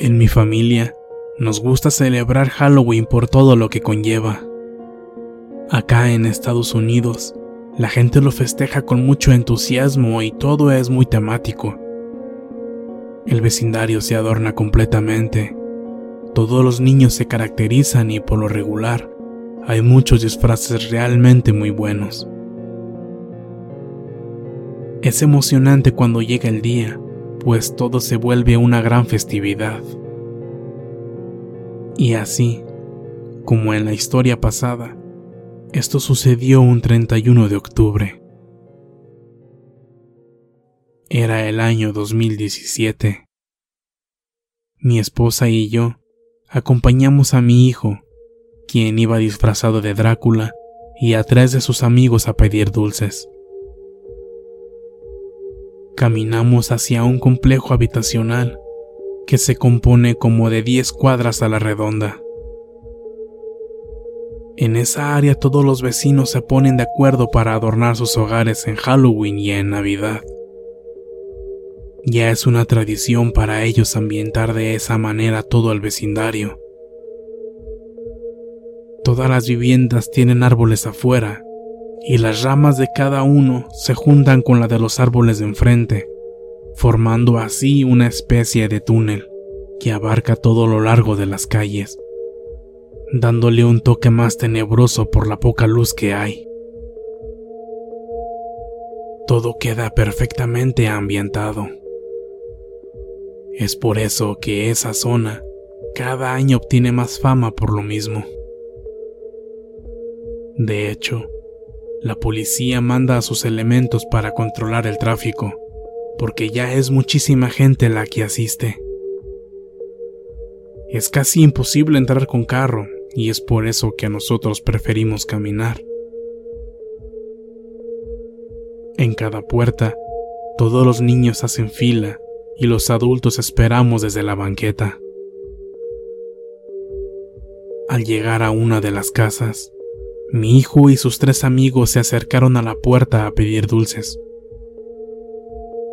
En mi familia nos gusta celebrar Halloween por todo lo que conlleva. Acá en Estados Unidos, la gente lo festeja con mucho entusiasmo y todo es muy temático. El vecindario se adorna completamente. Todos los niños se caracterizan y por lo regular hay muchos disfraces realmente muy buenos. Es emocionante cuando llega el día, pues todo se vuelve una gran festividad. Y así, como en la historia pasada, esto sucedió un 31 de octubre. Era el año 2017. Mi esposa y yo acompañamos a mi hijo, quien iba disfrazado de Drácula, y a tres de sus amigos a pedir dulces. Caminamos hacia un complejo habitacional que se compone como de 10 cuadras a la redonda. En esa área todos los vecinos se ponen de acuerdo para adornar sus hogares en Halloween y en Navidad. Ya es una tradición para ellos ambientar de esa manera todo el vecindario. Todas las viviendas tienen árboles afuera y las ramas de cada uno se juntan con la de los árboles de enfrente, formando así una especie de túnel que abarca todo lo largo de las calles, dándole un toque más tenebroso por la poca luz que hay. Todo queda perfectamente ambientado. Es por eso que esa zona cada año obtiene más fama por lo mismo. De hecho, la policía manda a sus elementos para controlar el tráfico, porque ya es muchísima gente la que asiste. Es casi imposible entrar con carro, y es por eso que nosotros preferimos caminar. En cada puerta, todos los niños hacen fila y los adultos esperamos desde la banqueta. Al llegar a una de las casas, mi hijo y sus tres amigos se acercaron a la puerta a pedir dulces.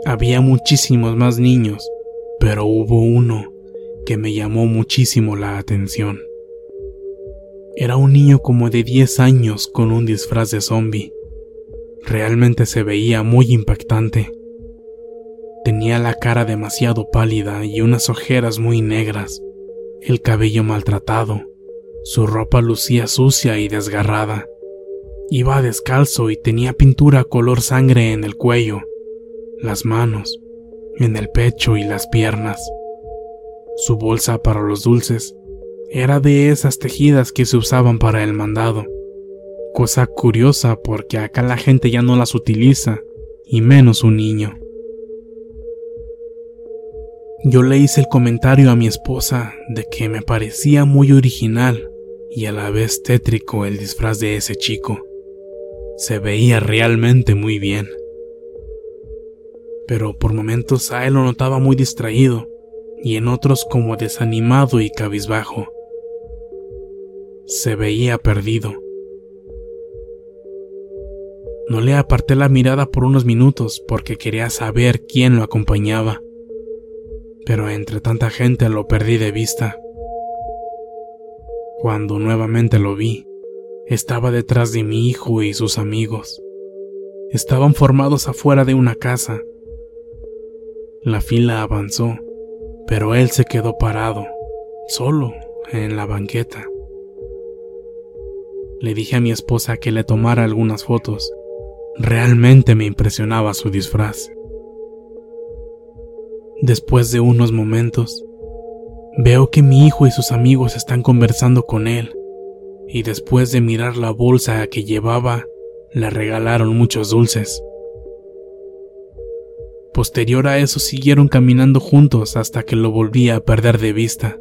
Había muchísimos más niños, pero hubo uno que me llamó muchísimo la atención. Era un niño como de 10 años con un disfraz de zombie. Realmente se veía muy impactante. Tenía la cara demasiado pálida y unas ojeras muy negras, el cabello maltratado, su ropa lucía sucia y desgarrada. Iba descalzo y tenía pintura color sangre en el cuello, las manos, en el pecho y las piernas. Su bolsa para los dulces era de esas tejidas que se usaban para el mandado. Cosa curiosa porque acá la gente ya no las utiliza, y menos un niño. Yo le hice el comentario a mi esposa de que me parecía muy original y a la vez tétrico el disfraz de ese chico. Se veía realmente muy bien. Pero por momentos a él lo notaba muy distraído y en otros como desanimado y cabizbajo. Se veía perdido. No le aparté la mirada por unos minutos porque quería saber quién lo acompañaba, pero entre tanta gente lo perdí de vista. Cuando nuevamente lo vi, estaba detrás de mi hijo y sus amigos. Estaban formados afuera de una casa. La fila avanzó, pero él se quedó parado, solo, en la banqueta. Le dije a mi esposa que le tomara algunas fotos Realmente me impresionaba su disfraz. Después de unos momentos, veo que mi hijo y sus amigos están conversando con él, y después de mirar la bolsa que llevaba, le regalaron muchos dulces. Posterior a eso siguieron caminando juntos hasta que lo volví a perder de vista.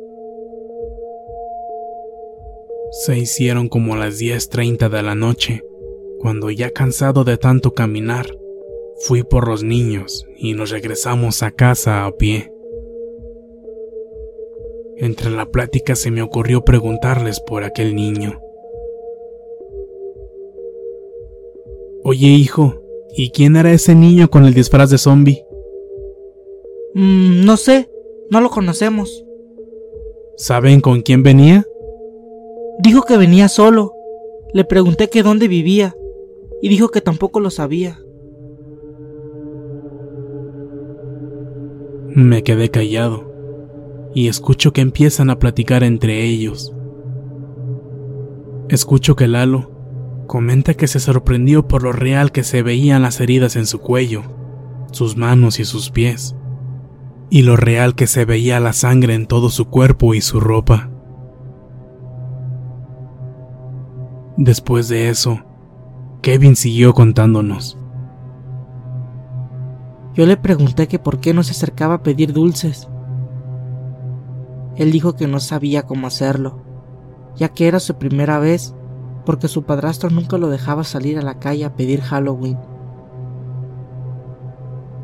Se hicieron como las 10.30 de la noche cuando ya cansado de tanto caminar, fui por los niños y nos regresamos a casa a pie. Entre la plática se me ocurrió preguntarles por aquel niño. Oye hijo, ¿y quién era ese niño con el disfraz de zombie? Mm, no sé, no lo conocemos. ¿Saben con quién venía? Dijo que venía solo. Le pregunté que dónde vivía y dijo que tampoco lo sabía. Me quedé callado y escucho que empiezan a platicar entre ellos. Escucho que Lalo comenta que se sorprendió por lo real que se veían las heridas en su cuello, sus manos y sus pies, y lo real que se veía la sangre en todo su cuerpo y su ropa. Después de eso, Kevin siguió contándonos. Yo le pregunté que por qué no se acercaba a pedir dulces. Él dijo que no sabía cómo hacerlo, ya que era su primera vez, porque su padrastro nunca lo dejaba salir a la calle a pedir Halloween.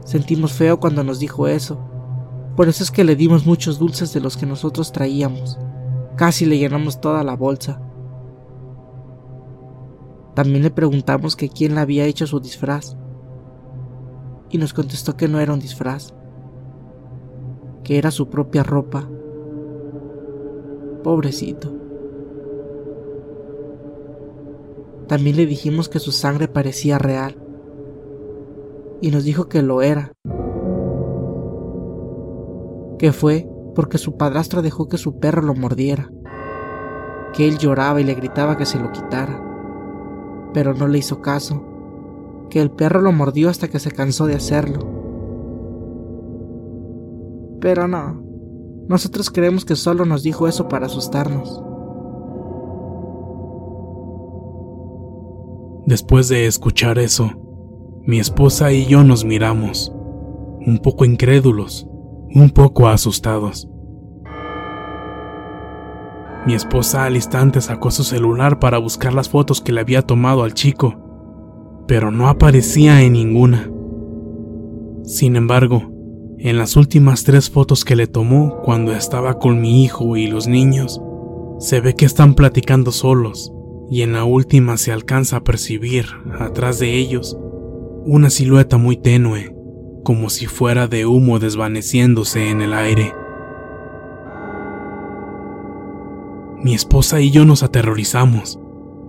Sentimos feo cuando nos dijo eso, por eso es que le dimos muchos dulces de los que nosotros traíamos. Casi le llenamos toda la bolsa. También le preguntamos que quién le había hecho su disfraz. Y nos contestó que no era un disfraz, que era su propia ropa. Pobrecito. También le dijimos que su sangre parecía real. Y nos dijo que lo era. Que fue porque su padrastro dejó que su perro lo mordiera. Que él lloraba y le gritaba que se lo quitara pero no le hizo caso, que el perro lo mordió hasta que se cansó de hacerlo. Pero no, nosotros creemos que solo nos dijo eso para asustarnos. Después de escuchar eso, mi esposa y yo nos miramos, un poco incrédulos, un poco asustados. Mi esposa al instante sacó su celular para buscar las fotos que le había tomado al chico, pero no aparecía en ninguna. Sin embargo, en las últimas tres fotos que le tomó cuando estaba con mi hijo y los niños, se ve que están platicando solos, y en la última se alcanza a percibir, atrás de ellos, una silueta muy tenue, como si fuera de humo desvaneciéndose en el aire. Mi esposa y yo nos aterrorizamos,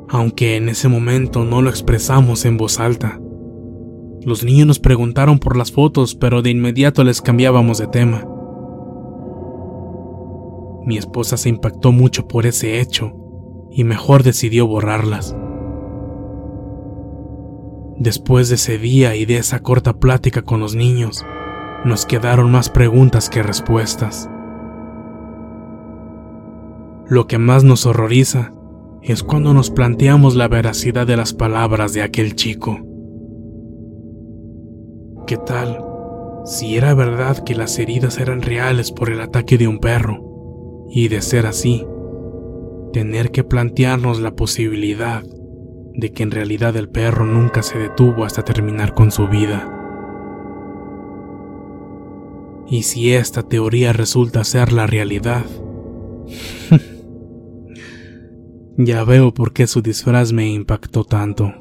aunque en ese momento no lo expresamos en voz alta. Los niños nos preguntaron por las fotos, pero de inmediato les cambiábamos de tema. Mi esposa se impactó mucho por ese hecho y mejor decidió borrarlas. Después de ese día y de esa corta plática con los niños, nos quedaron más preguntas que respuestas. Lo que más nos horroriza es cuando nos planteamos la veracidad de las palabras de aquel chico. ¿Qué tal si era verdad que las heridas eran reales por el ataque de un perro? Y de ser así, tener que plantearnos la posibilidad de que en realidad el perro nunca se detuvo hasta terminar con su vida. Y si esta teoría resulta ser la realidad, ya veo por qué su disfraz me impactó tanto.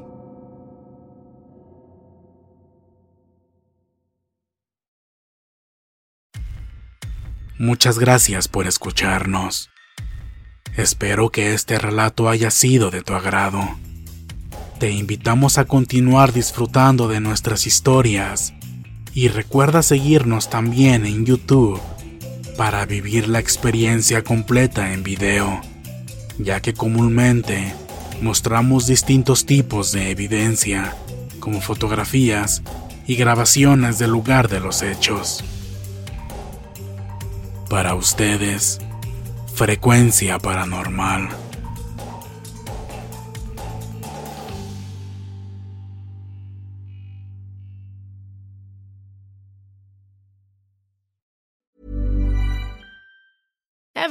Muchas gracias por escucharnos. Espero que este relato haya sido de tu agrado. Te invitamos a continuar disfrutando de nuestras historias y recuerda seguirnos también en YouTube para vivir la experiencia completa en video, ya que comúnmente mostramos distintos tipos de evidencia, como fotografías y grabaciones del lugar de los hechos. Para ustedes, frecuencia paranormal.